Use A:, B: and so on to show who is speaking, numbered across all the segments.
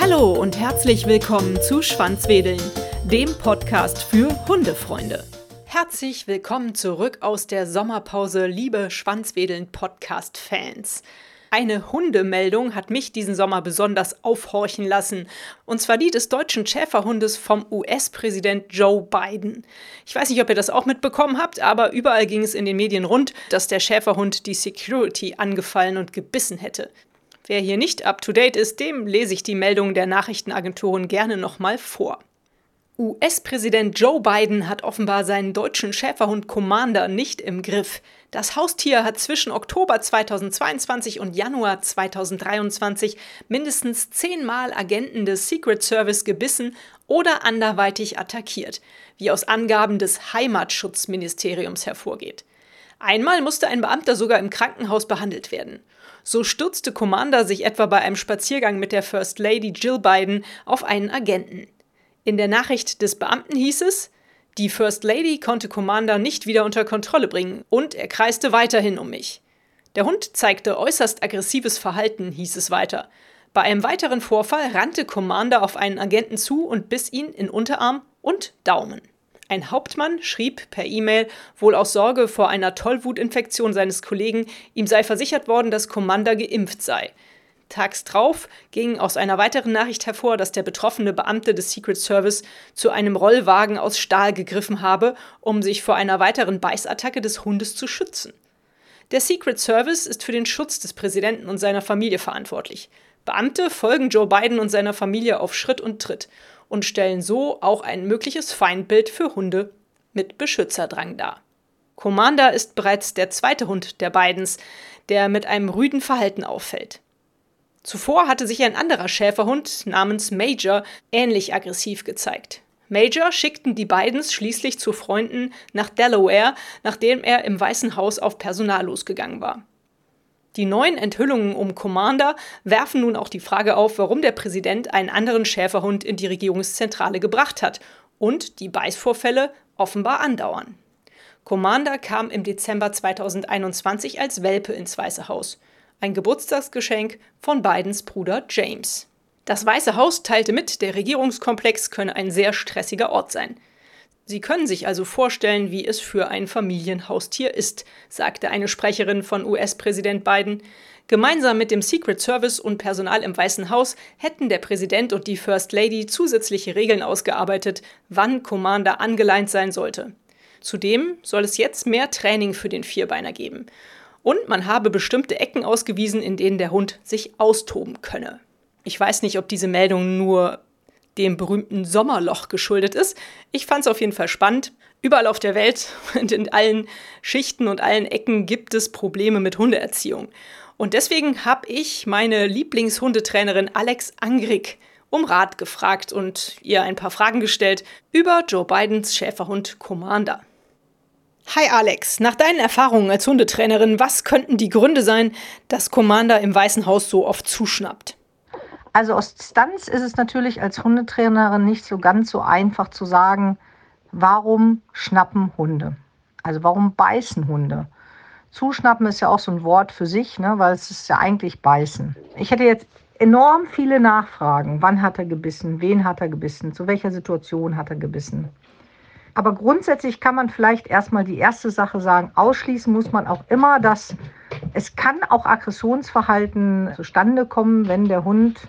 A: Hallo und herzlich willkommen zu Schwanzwedeln, dem Podcast für Hundefreunde. Herzlich willkommen zurück aus der Sommerpause, liebe Schwanzwedeln Podcast-Fans. Eine Hundemeldung hat mich diesen Sommer besonders aufhorchen lassen. Und zwar die des deutschen Schäferhundes vom US-Präsident Joe Biden. Ich weiß nicht, ob ihr das auch mitbekommen habt, aber überall ging es in den Medien rund, dass der Schäferhund die Security angefallen und gebissen hätte. Wer hier nicht up-to-date ist, dem lese ich die Meldung der Nachrichtenagenturen gerne nochmal vor. US-Präsident Joe Biden hat offenbar seinen deutschen Schäferhund Commander nicht im Griff. Das Haustier hat zwischen Oktober 2022 und Januar 2023 mindestens zehnmal Agenten des Secret Service gebissen oder anderweitig attackiert, wie aus Angaben des Heimatschutzministeriums hervorgeht. Einmal musste ein Beamter sogar im Krankenhaus behandelt werden. So stürzte Commander sich etwa bei einem Spaziergang mit der First Lady Jill Biden auf einen Agenten. In der Nachricht des Beamten hieß es, die First Lady konnte Commander nicht wieder unter Kontrolle bringen und er kreiste weiterhin um mich. Der Hund zeigte äußerst aggressives Verhalten, hieß es weiter. Bei einem weiteren Vorfall rannte Commander auf einen Agenten zu und biss ihn in Unterarm und Daumen. Ein Hauptmann schrieb per E-Mail, wohl aus Sorge vor einer Tollwutinfektion seines Kollegen, ihm sei versichert worden, dass Commander geimpft sei. Tags drauf ging aus einer weiteren Nachricht hervor, dass der betroffene Beamte des Secret Service zu einem Rollwagen aus Stahl gegriffen habe, um sich vor einer weiteren Beißattacke des Hundes zu schützen. Der Secret Service ist für den Schutz des Präsidenten und seiner Familie verantwortlich. Beamte folgen Joe Biden und seiner Familie auf Schritt und Tritt und stellen so auch ein mögliches Feindbild für Hunde mit Beschützerdrang dar. Commander ist bereits der zweite Hund der Bidens, der mit einem rüden Verhalten auffällt. Zuvor hatte sich ein anderer Schäferhund namens Major ähnlich aggressiv gezeigt. Major schickten die Bidens schließlich zu Freunden nach Delaware, nachdem er im Weißen Haus auf Personal losgegangen war. Die neuen Enthüllungen um Commander werfen nun auch die Frage auf, warum der Präsident einen anderen Schäferhund in die Regierungszentrale gebracht hat und die Beißvorfälle offenbar andauern. Commander kam im Dezember 2021 als Welpe ins Weiße Haus ein Geburtstagsgeschenk von Bidens Bruder James. Das Weiße Haus teilte mit, der Regierungskomplex könne ein sehr stressiger Ort sein. Sie können sich also vorstellen, wie es für ein Familienhaustier ist, sagte eine Sprecherin von US-Präsident Biden. Gemeinsam mit dem Secret Service und Personal im Weißen Haus hätten der Präsident und die First Lady zusätzliche Regeln ausgearbeitet, wann Commander angeleint sein sollte. Zudem soll es jetzt mehr Training für den Vierbeiner geben und man habe bestimmte Ecken ausgewiesen, in denen der Hund sich austoben könne. Ich weiß nicht, ob diese Meldung nur dem berühmten Sommerloch geschuldet ist. Ich fand es auf jeden Fall spannend. Überall auf der Welt und in allen Schichten und allen Ecken gibt es Probleme mit Hundeerziehung. Und deswegen habe ich meine Lieblingshundetrainerin Alex Angrig um Rat gefragt und ihr ein paar Fragen gestellt über Joe Bidens Schäferhund Commander. Hi Alex, nach deinen Erfahrungen als Hundetrainerin, was könnten die Gründe sein, dass Commander im Weißen Haus so oft zuschnappt?
B: Also aus Distanz ist es natürlich als Hundetrainerin nicht so ganz so einfach zu sagen, warum schnappen Hunde? Also warum beißen Hunde? Zuschnappen ist ja auch so ein Wort für sich, ne, weil es ist ja eigentlich beißen. Ich hätte jetzt enorm viele Nachfragen. Wann hat er gebissen? Wen hat er gebissen? Zu welcher Situation hat er gebissen? Aber grundsätzlich kann man vielleicht erstmal die erste Sache sagen, ausschließen muss man auch immer, dass es kann auch Aggressionsverhalten zustande kommen, wenn der Hund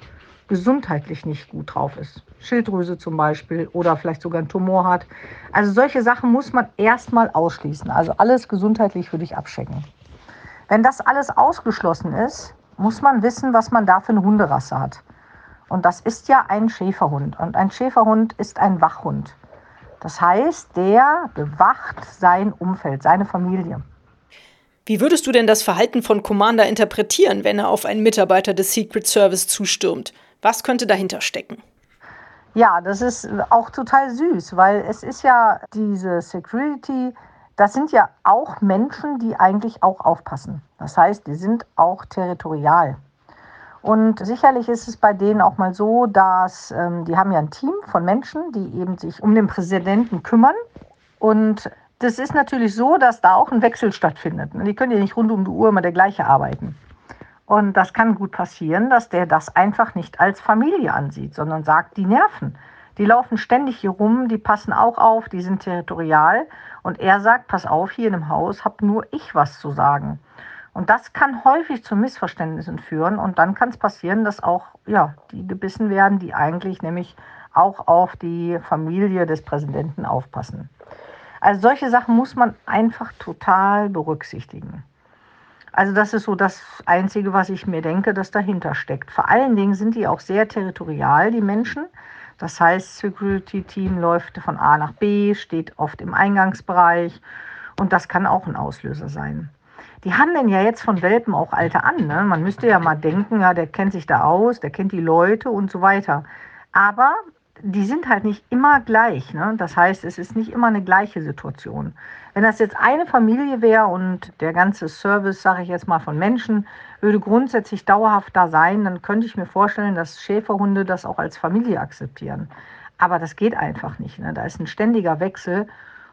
B: gesundheitlich nicht gut drauf ist. Schilddrüse zum Beispiel oder vielleicht sogar einen Tumor hat. Also solche Sachen muss man erstmal ausschließen. Also alles gesundheitlich würde ich abchecken. Wenn das alles ausgeschlossen ist, muss man wissen, was man da für eine Hunderasse hat. Und das ist ja ein Schäferhund. Und ein Schäferhund ist ein Wachhund. Das heißt, der bewacht sein Umfeld, seine Familie.
A: Wie würdest du denn das Verhalten von Commander interpretieren, wenn er auf einen Mitarbeiter des Secret Service zustürmt? Was könnte dahinter stecken?
B: Ja, das ist auch total süß, weil es ist ja diese Security, das sind ja auch Menschen, die eigentlich auch aufpassen. Das heißt, die sind auch territorial. Und sicherlich ist es bei denen auch mal so, dass ähm, die haben ja ein Team von Menschen, die eben sich um den Präsidenten kümmern. Und das ist natürlich so, dass da auch ein Wechsel stattfindet. Die können ja nicht rund um die Uhr immer der gleiche arbeiten. Und das kann gut passieren, dass der das einfach nicht als Familie ansieht, sondern sagt, die nerven. Die laufen ständig hier rum, die passen auch auf, die sind territorial. Und er sagt, pass auf, hier in dem Haus habe nur ich was zu sagen. Und das kann häufig zu Missverständnissen führen. Und dann kann es passieren, dass auch ja, die gebissen werden, die eigentlich nämlich auch auf die Familie des Präsidenten aufpassen. Also solche Sachen muss man einfach total berücksichtigen. Also das ist so das Einzige, was ich mir denke, das dahinter steckt. Vor allen Dingen sind die auch sehr territorial, die Menschen. Das heißt, Security Team läuft von A nach B, steht oft im Eingangsbereich und das kann auch ein Auslöser sein. Die handeln ja jetzt von Welpen auch Alte an. Ne? Man müsste ja mal denken, ja, der kennt sich da aus, der kennt die Leute und so weiter. Aber die sind halt nicht immer gleich. Ne? Das heißt, es ist nicht immer eine gleiche Situation. Wenn das jetzt eine Familie wäre und der ganze Service, sage ich jetzt mal, von Menschen würde grundsätzlich dauerhaft da sein, dann könnte ich mir vorstellen, dass Schäferhunde das auch als Familie akzeptieren. Aber das geht einfach nicht. Ne? Da ist ein ständiger Wechsel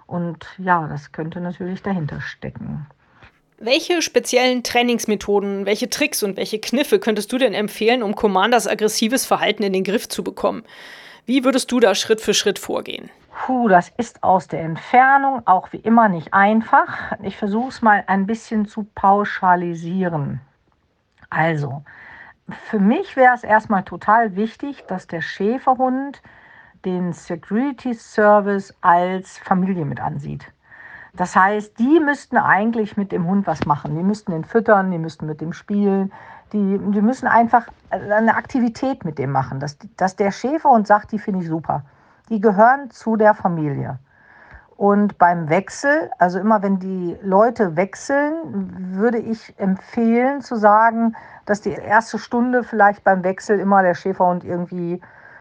B: und ja, das könnte natürlich dahinter stecken.
A: Welche speziellen Trainingsmethoden, welche Tricks und welche Kniffe könntest du denn empfehlen, um Commanders aggressives Verhalten in den Griff zu bekommen? Wie würdest du da Schritt für Schritt vorgehen?
B: Puh, das ist aus der Entfernung auch wie immer nicht einfach. Ich versuche es mal ein bisschen zu pauschalisieren. Also, für mich wäre es erstmal total wichtig, dass der Schäferhund den Security Service als Familie mit ansieht. Das heißt, die müssten eigentlich mit dem Hund was machen. Die müssten ihn füttern, die müssten mit dem spielen, die, die müssen einfach eine Aktivität mit dem machen, dass, dass der Schäferhund sagt, die finde ich super. Die gehören zu der Familie. Und beim Wechsel, also immer wenn die Leute wechseln, würde ich empfehlen zu sagen, dass die erste Stunde vielleicht beim Wechsel immer der Schäferhund irgendwie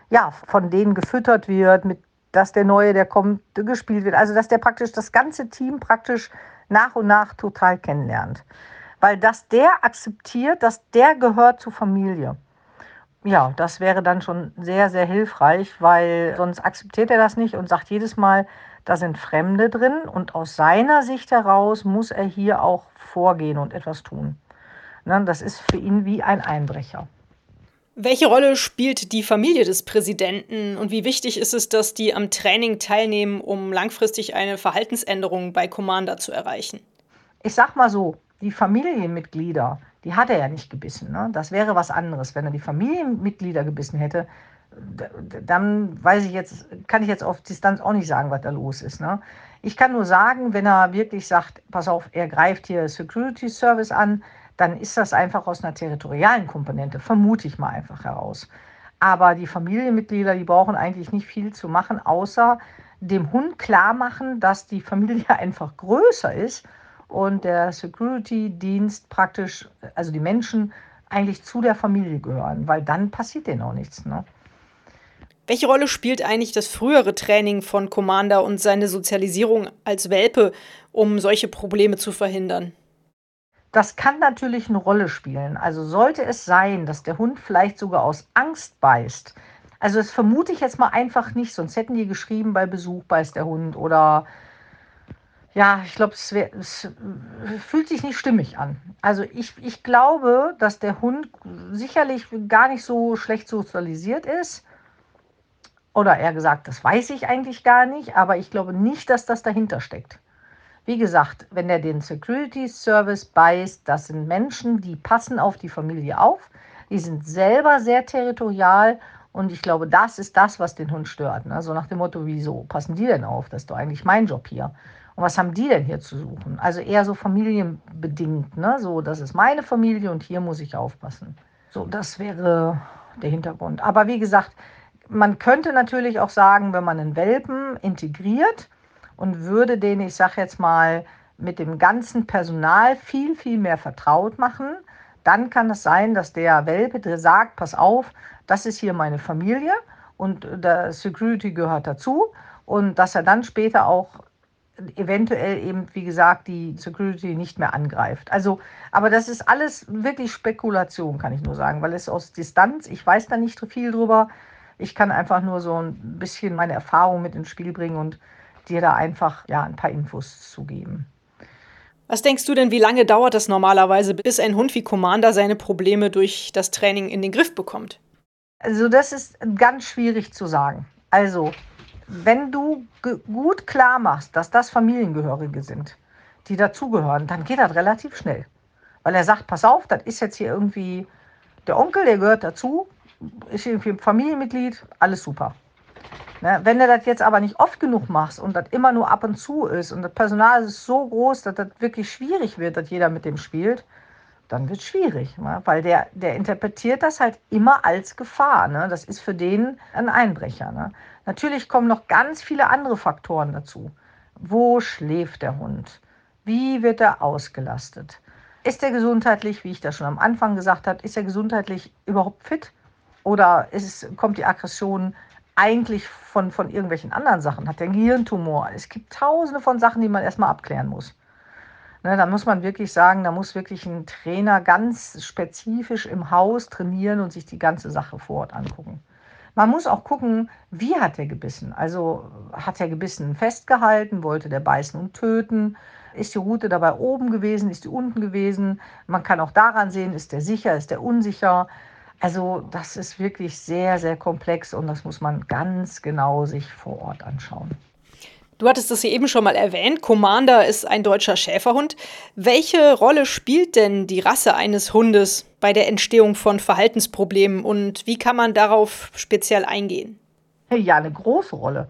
B: ja, von denen gefüttert wird, mit, dass der Neue, der kommt, gespielt wird. Also dass der praktisch das ganze Team praktisch nach und nach total kennenlernt weil das der akzeptiert, dass der gehört zur Familie. Ja, das wäre dann schon sehr, sehr hilfreich, weil sonst akzeptiert er das nicht und sagt jedes Mal, da sind Fremde drin und aus seiner Sicht heraus muss er hier auch vorgehen und etwas tun. Ne, das ist für ihn wie ein Einbrecher.
A: Welche Rolle spielt die Familie des Präsidenten und wie wichtig ist es, dass die am Training teilnehmen, um langfristig eine Verhaltensänderung bei Commander zu erreichen?
B: Ich sag mal so, die Familienmitglieder, die hat er ja nicht gebissen. Ne? Das wäre was anderes. Wenn er die Familienmitglieder gebissen hätte, dann weiß ich jetzt, kann ich jetzt auf Distanz auch nicht sagen, was da los ist. Ne? Ich kann nur sagen, wenn er wirklich sagt, pass auf, er greift hier Security Service an, dann ist das einfach aus einer territorialen Komponente, vermute ich mal einfach heraus. Aber die Familienmitglieder, die brauchen eigentlich nicht viel zu machen, außer dem Hund klar machen, dass die Familie einfach größer ist und der Security-Dienst praktisch, also die Menschen eigentlich zu der Familie gehören, weil dann passiert denen auch nichts. Ne?
A: Welche Rolle spielt eigentlich das frühere Training von Commander und seine Sozialisierung als Welpe, um solche Probleme zu verhindern?
B: Das kann natürlich eine Rolle spielen. Also sollte es sein, dass der Hund vielleicht sogar aus Angst beißt. Also das vermute ich jetzt mal einfach nicht, sonst hätten die geschrieben, bei Besuch beißt der Hund oder ja, ich glaube, es, es, fühlt sich nicht stimmig an. Also ich, ich glaube, dass der Hund sicherlich gar nicht so schlecht sozialisiert ist. Oder eher gesagt, das weiß ich eigentlich gar nicht, aber ich glaube nicht, dass das dahinter steckt. Wie gesagt, wenn er den Security Service beißt, das sind Menschen, die passen auf die Familie auf, die sind selber sehr territorial und ich glaube, das ist das, was den Hund stört. Ne? So nach dem Motto, wieso passen die denn auf? Das ist doch eigentlich mein Job hier. Und was haben die denn hier zu suchen? Also eher so familienbedingt, ne? So, das ist meine Familie und hier muss ich aufpassen. So, das wäre der Hintergrund. Aber wie gesagt, man könnte natürlich auch sagen, wenn man einen Welpen integriert und würde den, ich sage jetzt mal, mit dem ganzen Personal viel, viel mehr vertraut machen, dann kann es sein, dass der Welpe sagt, pass auf, das ist hier meine Familie und der Security gehört dazu und dass er dann später auch eventuell eben, wie gesagt, die Security nicht mehr angreift. Also, aber das ist alles wirklich Spekulation, kann ich nur sagen, weil es aus Distanz, ich weiß da nicht viel drüber. Ich kann einfach nur so ein bisschen meine Erfahrung mit ins Spiel bringen und dir da einfach ja, ein paar Infos zu geben.
A: Was denkst du denn, wie lange dauert das normalerweise, bis ein Hund wie Commander seine Probleme durch das Training in den Griff bekommt?
B: Also das ist ganz schwierig zu sagen. Also, wenn du gut klar machst, dass das Familiengehörige sind, die dazugehören, dann geht das relativ schnell. Weil er sagt, pass auf, das ist jetzt hier irgendwie der Onkel, der gehört dazu, ist irgendwie ein Familienmitglied, alles super. Ne? Wenn du das jetzt aber nicht oft genug machst und das immer nur ab und zu ist und das Personal ist so groß, dass das wirklich schwierig wird, dass jeder mit dem spielt, dann wird es schwierig, ne? weil der, der interpretiert das halt immer als Gefahr. Ne? Das ist für den ein Einbrecher. Ne? Natürlich kommen noch ganz viele andere Faktoren dazu. Wo schläft der Hund? Wie wird er ausgelastet? Ist er gesundheitlich, wie ich das schon am Anfang gesagt habe, ist er gesundheitlich überhaupt fit? Oder ist, kommt die Aggression eigentlich von, von irgendwelchen anderen Sachen? Hat er einen Gehirntumor? Es gibt tausende von Sachen, die man erstmal abklären muss. Ne, da muss man wirklich sagen, da muss wirklich ein Trainer ganz spezifisch im Haus trainieren und sich die ganze Sache vor Ort angucken. Man muss auch gucken, wie hat er gebissen. Also hat er gebissen festgehalten, wollte der beißen und töten? Ist die Route dabei oben gewesen, ist die unten gewesen? Man kann auch daran sehen, ist der sicher, ist der unsicher? Also das ist wirklich sehr, sehr komplex und das muss man ganz genau sich vor Ort anschauen.
A: Du hattest es eben schon mal erwähnt, Commander ist ein deutscher Schäferhund. Welche Rolle spielt denn die Rasse eines Hundes bei der Entstehung von Verhaltensproblemen und wie kann man darauf speziell eingehen?
B: Ja, eine große Rolle.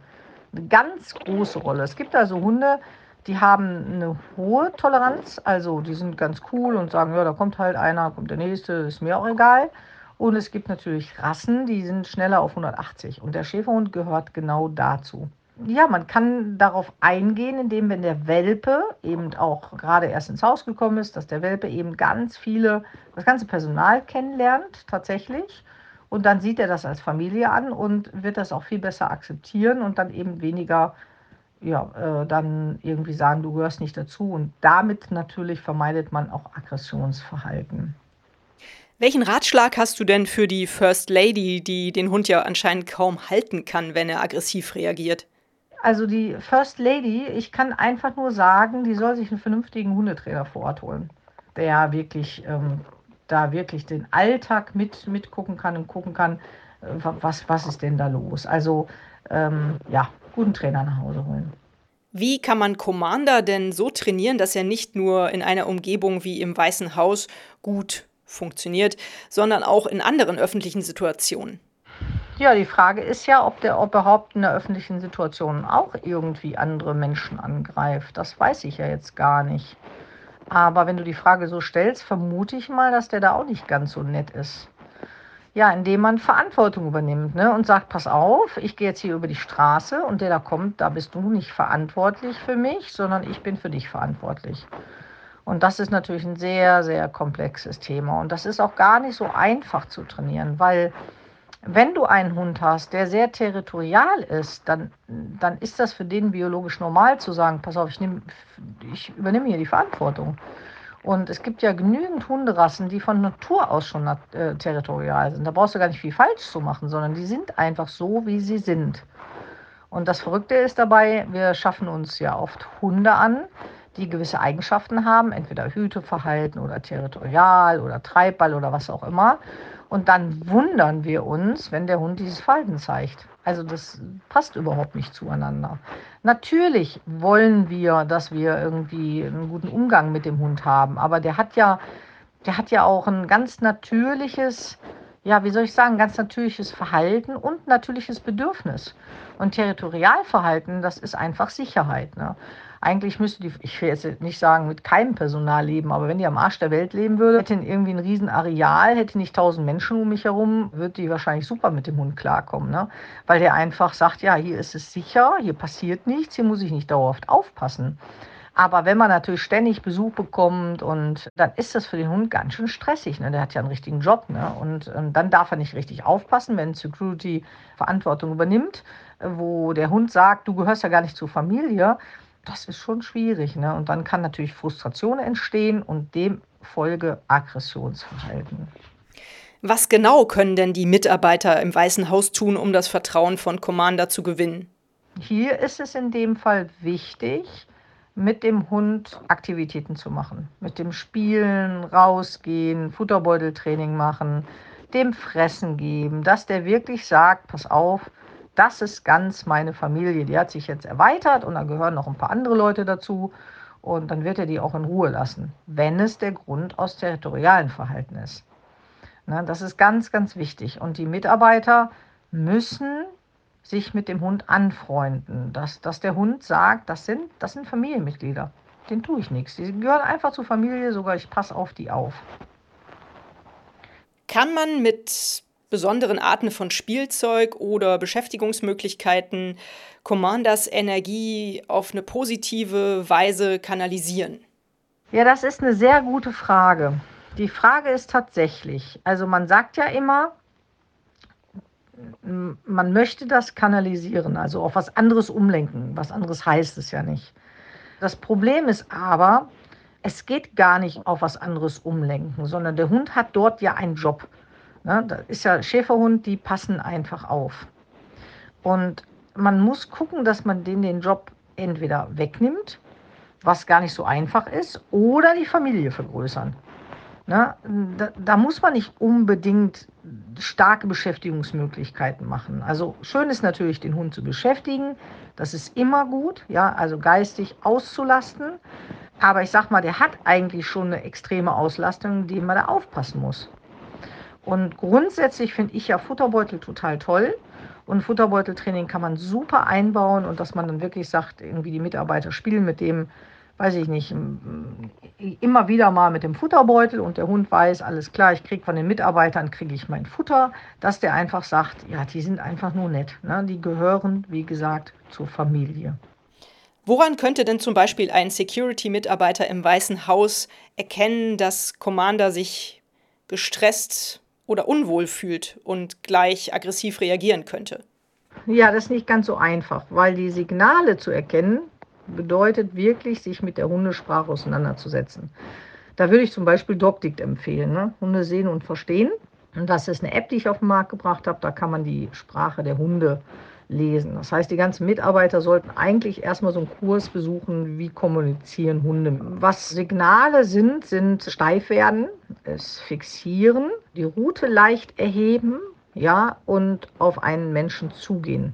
B: Eine ganz große Rolle. Es gibt also Hunde, die haben eine hohe Toleranz, also die sind ganz cool und sagen, ja, da kommt halt einer, kommt der nächste, ist mir auch egal. Und es gibt natürlich Rassen, die sind schneller auf 180 und der Schäferhund gehört genau dazu ja, man kann darauf eingehen, indem, wenn der Welpe eben auch gerade erst ins Haus gekommen ist, dass der Welpe eben ganz viele, das ganze Personal kennenlernt, tatsächlich. Und dann sieht er das als Familie an und wird das auch viel besser akzeptieren und dann eben weniger, ja, äh, dann irgendwie sagen, du gehörst nicht dazu. Und damit natürlich vermeidet man auch Aggressionsverhalten.
A: Welchen Ratschlag hast du denn für die First Lady, die den Hund ja anscheinend kaum halten kann, wenn er aggressiv reagiert?
B: Also die First Lady, ich kann einfach nur sagen, die soll sich einen vernünftigen Hundetrainer vor Ort holen, der wirklich ähm, da wirklich den Alltag mit mitgucken kann und gucken kann, äh, was, was ist denn da los. Also ähm, ja, guten Trainer nach Hause holen.
A: Wie kann man Commander denn so trainieren, dass er nicht nur in einer Umgebung wie im Weißen Haus gut funktioniert, sondern auch in anderen öffentlichen Situationen?
B: Ja, die Frage ist ja, ob der überhaupt in der öffentlichen Situation auch irgendwie andere Menschen angreift. Das weiß ich ja jetzt gar nicht. Aber wenn du die Frage so stellst, vermute ich mal, dass der da auch nicht ganz so nett ist. Ja, indem man Verantwortung übernimmt ne? und sagt, pass auf, ich gehe jetzt hier über die Straße und der da kommt, da bist du nicht verantwortlich für mich, sondern ich bin für dich verantwortlich. Und das ist natürlich ein sehr, sehr komplexes Thema. Und das ist auch gar nicht so einfach zu trainieren, weil wenn du einen Hund hast, der sehr territorial ist, dann, dann ist das für den biologisch normal zu sagen, pass auf, ich, nehm, ich übernehme hier die Verantwortung. Und es gibt ja genügend Hunderassen, die von Natur aus schon äh, territorial sind. Da brauchst du gar nicht viel falsch zu machen, sondern die sind einfach so, wie sie sind. Und das Verrückte ist dabei, wir schaffen uns ja oft Hunde an, die gewisse Eigenschaften haben, entweder Hüteverhalten oder territorial oder Treibball oder was auch immer. Und dann wundern wir uns, wenn der Hund dieses Verhalten zeigt. Also das passt überhaupt nicht zueinander. Natürlich wollen wir, dass wir irgendwie einen guten Umgang mit dem Hund haben, aber der hat ja, der hat ja auch ein ganz natürliches, ja, wie soll ich sagen, ganz natürliches Verhalten und natürliches Bedürfnis. Und Territorialverhalten, das ist einfach Sicherheit. Ne? Eigentlich müsste die, ich will jetzt nicht sagen, mit keinem Personal leben, aber wenn die am Arsch der Welt leben würde, hätte irgendwie ein riesen Areal, hätte nicht tausend Menschen um mich herum, würde die wahrscheinlich super mit dem Hund klarkommen. Ne? Weil der einfach sagt, ja, hier ist es sicher, hier passiert nichts, hier muss ich nicht dauerhaft aufpassen. Aber wenn man natürlich ständig Besuch bekommt und dann ist das für den Hund ganz schön stressig. Ne? Der hat ja einen richtigen Job. Ne? Und, und ähm, dann darf er nicht richtig aufpassen, wenn Security Verantwortung übernimmt, wo der Hund sagt, du gehörst ja gar nicht zur Familie das ist schon schwierig. Ne? Und dann kann natürlich Frustration entstehen und demfolge Aggressionsverhalten.
A: Was genau können denn die Mitarbeiter im Weißen Haus tun, um das Vertrauen von Commander zu gewinnen?
B: Hier ist es in dem Fall wichtig, mit dem Hund Aktivitäten zu machen. Mit dem Spielen, rausgehen, Futterbeuteltraining machen, dem Fressen geben, dass der wirklich sagt, pass auf, das ist ganz meine Familie. Die hat sich jetzt erweitert und da gehören noch ein paar andere Leute dazu. Und dann wird er die auch in Ruhe lassen, wenn es der Grund aus territorialen Verhalten ist. Na, das ist ganz, ganz wichtig. Und die Mitarbeiter müssen sich mit dem Hund anfreunden. Dass, dass der Hund sagt, das sind, das sind Familienmitglieder. Den tue ich nichts. Die gehören einfach zur Familie, sogar ich passe auf die auf.
A: Kann man mit besonderen Arten von Spielzeug oder Beschäftigungsmöglichkeiten Commanders Energie auf eine positive Weise kanalisieren?
B: Ja, das ist eine sehr gute Frage. Die Frage ist tatsächlich, also man sagt ja immer, man möchte das kanalisieren, also auf was anderes umlenken. Was anderes heißt es ja nicht. Das Problem ist aber, es geht gar nicht auf was anderes umlenken, sondern der Hund hat dort ja einen Job. Ne? Das ist ja Schäferhund, die passen einfach auf. Und man muss gucken, dass man denen den Job entweder wegnimmt, was gar nicht so einfach ist, oder die Familie vergrößern. Ne? Da, da, muss man nicht unbedingt starke Beschäftigungsmöglichkeiten machen. Also schön ist natürlich, den Hund zu beschäftigen. Das ist immer gut, ja, also geistig auszulasten. Aber ich sag mal, der hat eigentlich schon eine extreme Auslastung, die man da aufpassen muss. Und grundsätzlich finde ich ja Futterbeutel total toll. Und Futterbeuteltraining kann man super einbauen und dass man dann wirklich sagt, irgendwie die Mitarbeiter spielen mit dem, weiß ich nicht, immer wieder mal mit dem Futterbeutel und der Hund weiß, alles klar, ich kriege von den Mitarbeitern, kriege ich mein Futter, dass der einfach sagt, ja, die sind einfach nur nett. Ne? Die gehören, wie gesagt, zur Familie.
A: Woran könnte denn zum Beispiel ein Security-Mitarbeiter im Weißen Haus erkennen, dass Commander sich gestresst oder unwohl fühlt und gleich aggressiv reagieren könnte?
B: Ja, das ist nicht ganz so einfach, weil die Signale zu erkennen bedeutet wirklich, sich mit der Hundesprache auseinanderzusetzen. Da würde ich zum Beispiel DocDict empfehlen. Ne? Hunde sehen und verstehen. Und das ist eine App, die ich auf den Markt gebracht habe. Da kann man die Sprache der Hunde lesen. Das heißt, die ganzen Mitarbeiter sollten eigentlich erstmal so einen Kurs besuchen, wie kommunizieren Hunde. Was Signale sind, sind steif werden, es fixieren, die Route leicht erheben, ja, und auf einen Menschen zugehen.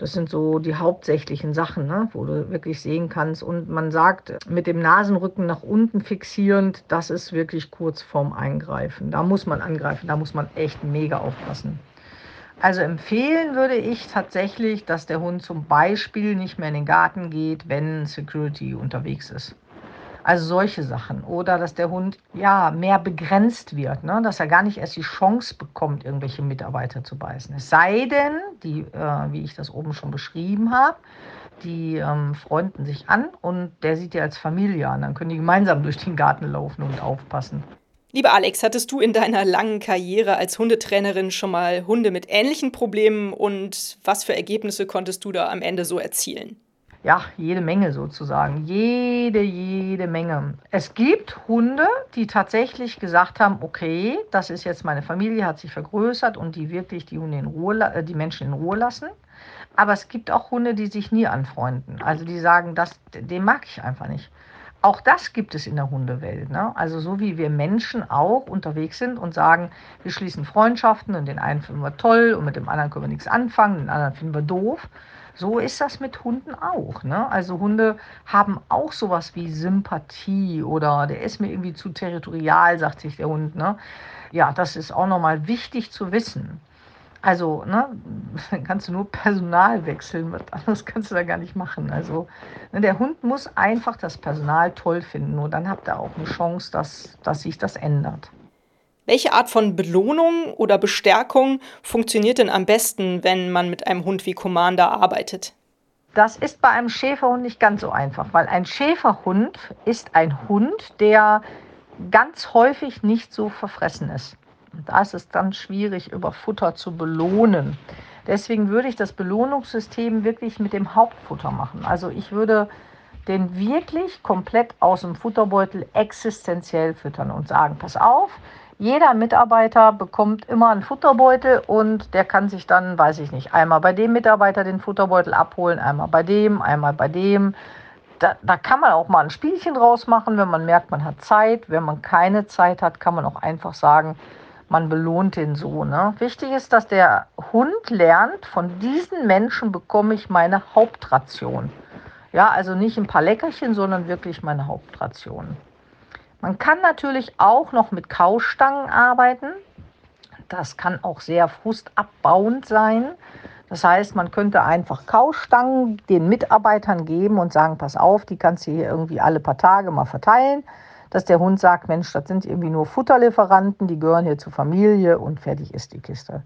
B: Das sind so die hauptsächlichen Sachen, ne, wo du wirklich sehen kannst. Und man sagt, mit dem Nasenrücken nach unten fixierend, das ist wirklich kurz vorm Eingreifen. Da muss man angreifen, da muss man echt mega aufpassen. Also empfehlen würde ich tatsächlich, dass der Hund zum Beispiel nicht mehr in den Garten geht, wenn Security unterwegs ist. Also solche Sachen. Oder dass der Hund ja mehr begrenzt wird, ne? dass er gar nicht erst die Chance bekommt, irgendwelche Mitarbeiter zu beißen. Es sei denn, die, äh, wie ich das oben schon beschrieben habe, die ähm, freunden sich an und der sieht die als Familie an. Dann können die gemeinsam durch den Garten laufen und aufpassen.
A: Liebe Alex, hattest du in deiner langen Karriere als Hundetrainerin schon mal Hunde mit ähnlichen Problemen und was für Ergebnisse konntest du da am Ende so erzielen?
B: Ja, jede Menge sozusagen. Jede, jede Menge. Es gibt Hunde, die tatsächlich gesagt haben, okay, das ist jetzt meine Familie, hat sich vergrößert und die wirklich die Hunde in Ruhe, äh, die Menschen in Ruhe lassen. Aber es gibt auch Hunde, die sich nie anfreunden. Also die sagen, das, den mag ich einfach nicht. Auch das gibt es in der Hundewelt. Ne? Also so wie wir Menschen auch unterwegs sind und sagen, wir schließen Freundschaften und den einen finden wir toll und mit dem anderen können wir nichts anfangen, den anderen finden wir doof. So ist das mit Hunden auch. Ne? Also Hunde haben auch sowas wie Sympathie oder der ist mir irgendwie zu territorial, sagt sich der Hund. Ne? Ja, das ist auch nochmal wichtig zu wissen. Also, ne, dann kannst du nur Personal wechseln, was anderes kannst du da gar nicht machen. Also, ne, der Hund muss einfach das Personal toll finden, nur dann habt ihr auch eine Chance, dass, dass sich das ändert.
A: Welche Art von Belohnung oder Bestärkung funktioniert denn am besten, wenn man mit einem Hund wie Commander arbeitet?
B: Das ist bei einem Schäferhund nicht ganz so einfach, weil ein Schäferhund ist ein Hund, der ganz häufig nicht so verfressen ist. Da ist es dann schwierig, über Futter zu belohnen. Deswegen würde ich das Belohnungssystem wirklich mit dem Hauptfutter machen. Also ich würde den wirklich komplett aus dem Futterbeutel existenziell füttern und sagen, pass auf, jeder Mitarbeiter bekommt immer einen Futterbeutel und der kann sich dann, weiß ich nicht, einmal bei dem Mitarbeiter den Futterbeutel abholen, einmal bei dem, einmal bei dem. Da, da kann man auch mal ein Spielchen draus machen, wenn man merkt, man hat Zeit. Wenn man keine Zeit hat, kann man auch einfach sagen, man belohnt den so. Ne? Wichtig ist, dass der Hund lernt, von diesen Menschen bekomme ich meine Hauptration. Ja, also nicht ein paar Leckerchen, sondern wirklich meine Hauptration. Man kann natürlich auch noch mit Kaustangen arbeiten. Das kann auch sehr frustabbauend sein. Das heißt, man könnte einfach Kaustangen den Mitarbeitern geben und sagen, pass auf, die kannst du hier irgendwie alle paar Tage mal verteilen, dass der Hund sagt, Mensch, das sind irgendwie nur Futterlieferanten, die gehören hier zur Familie und fertig ist die Kiste.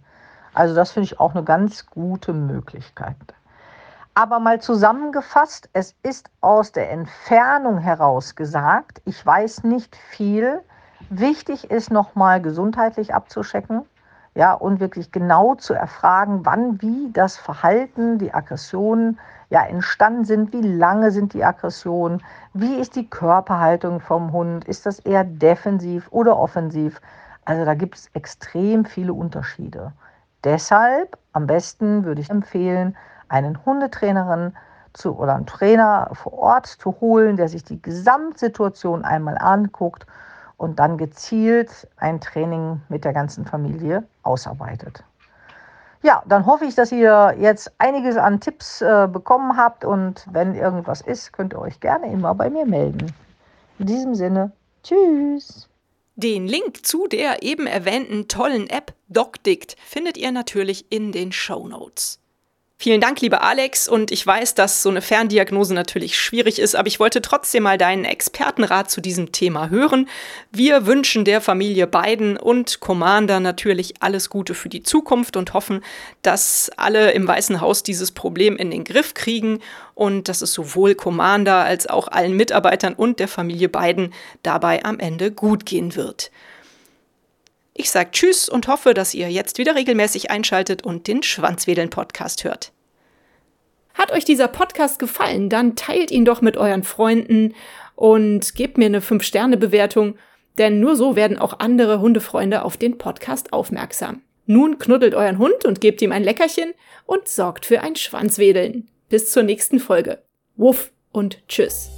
B: Also das finde ich auch eine ganz gute Möglichkeit. Aber mal zusammengefasst, es ist aus der Entfernung heraus gesagt, ich weiß nicht viel. Wichtig ist nochmal gesundheitlich abzuschecken, ja, und wirklich genau zu erfragen, wann, wie das Verhalten, die Aggressionen ja entstanden sind, wie lange sind die Aggressionen, wie ist die Körperhaltung vom Hund, ist das eher defensiv oder offensiv? Also da gibt es extrem viele Unterschiede. Deshalb am besten würde ich empfehlen, einen Hundetrainerin zu, oder einen Trainer vor Ort zu holen, der sich die Gesamtsituation einmal anguckt und dann gezielt ein Training mit der ganzen Familie ausarbeitet. Ja, dann hoffe ich, dass ihr jetzt einiges an Tipps äh, bekommen habt und wenn irgendwas ist, könnt ihr euch gerne immer bei mir melden. In diesem Sinne, tschüss.
A: Den Link zu der eben erwähnten tollen App DocDict findet ihr natürlich in den Show Notes. Vielen Dank, lieber Alex. Und ich weiß, dass so eine Ferndiagnose natürlich schwierig ist, aber ich wollte trotzdem mal deinen Expertenrat zu diesem Thema hören. Wir wünschen der Familie Biden und Commander natürlich alles Gute für die Zukunft und hoffen, dass alle im Weißen Haus dieses Problem in den Griff kriegen und dass es sowohl Commander als auch allen Mitarbeitern und der Familie Biden dabei am Ende gut gehen wird. Ich sage Tschüss und hoffe, dass ihr jetzt wieder regelmäßig einschaltet und den Schwanzwedeln Podcast hört. Hat euch dieser Podcast gefallen, dann teilt ihn doch mit euren Freunden und gebt mir eine 5-Sterne-Bewertung, denn nur so werden auch andere Hundefreunde auf den Podcast aufmerksam. Nun knuddelt euren Hund und gebt ihm ein Leckerchen und sorgt für ein Schwanzwedeln. Bis zur nächsten Folge. Wuff und tschüss.